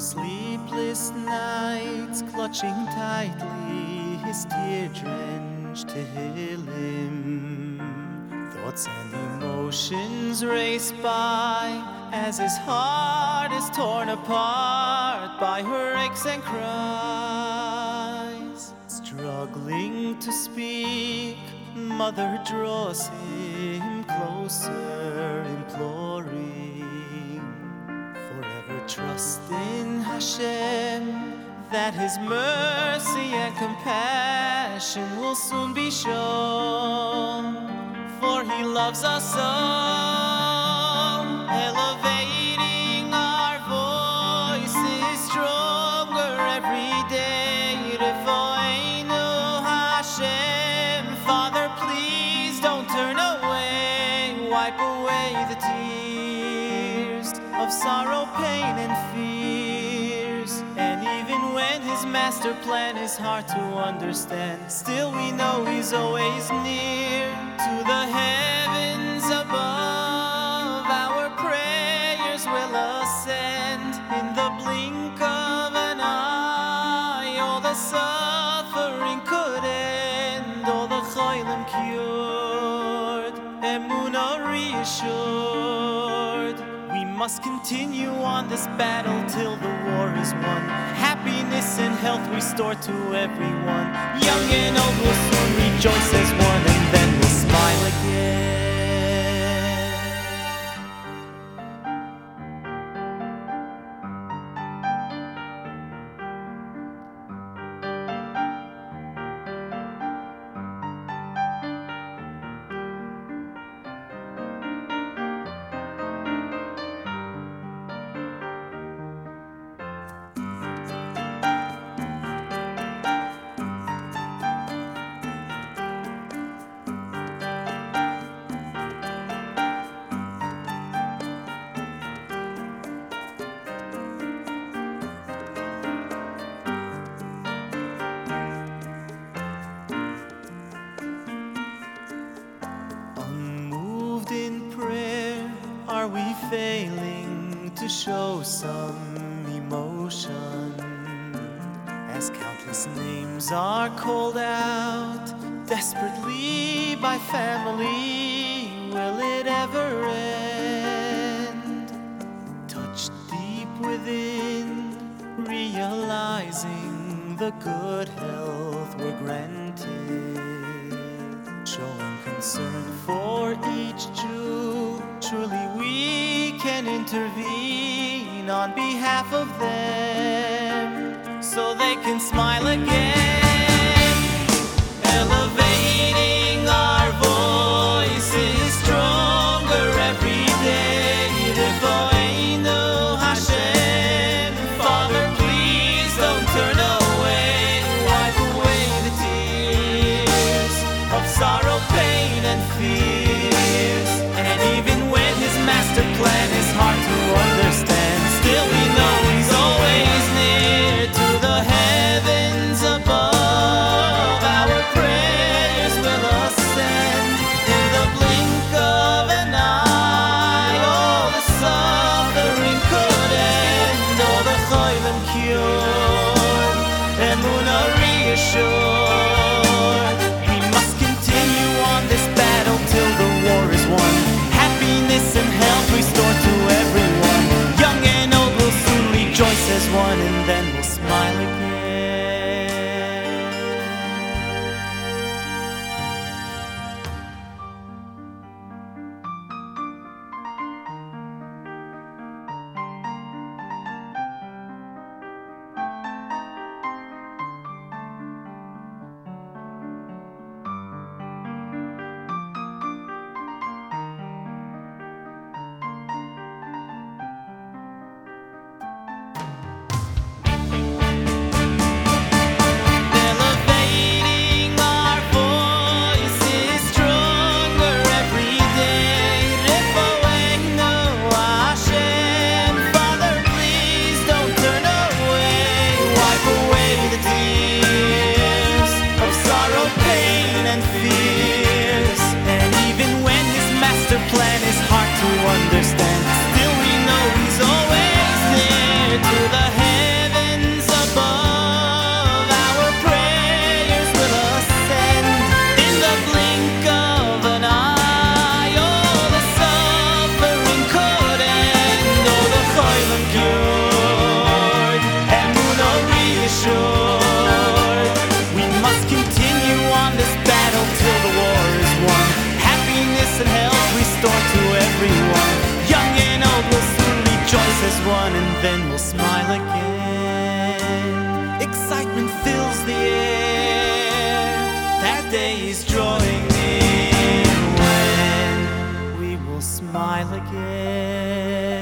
sleepless nights, clutching tightly his tear drenched him. Thoughts and emotions race by as his heart is torn apart by her aches and cries. Struggling to speak, mother draws him closer, imploring. Forever trust in Hashem that his mercy and compassion will soon be shown. For he loves us all, elevating our voices stronger every master plan is hard to understand, still we know he's always near to the heavens above. Our prayers will ascend in the blink of an eye. All the suffering could end, all the choilim cured, emunah reassured. We must continue on this battle till the war is won. Happiness and health restored to everyone. Young and old will soon rejoice are we failing to show some emotion? As countless names are called out desperately by family, will it ever end? Touched deep within, realizing the good health we're granted showing concern for each Jew. Can intervene on behalf of them so they can smile again. as one and then we'll smile again. Excitement fills the air. That day is drawing near when we will smile again.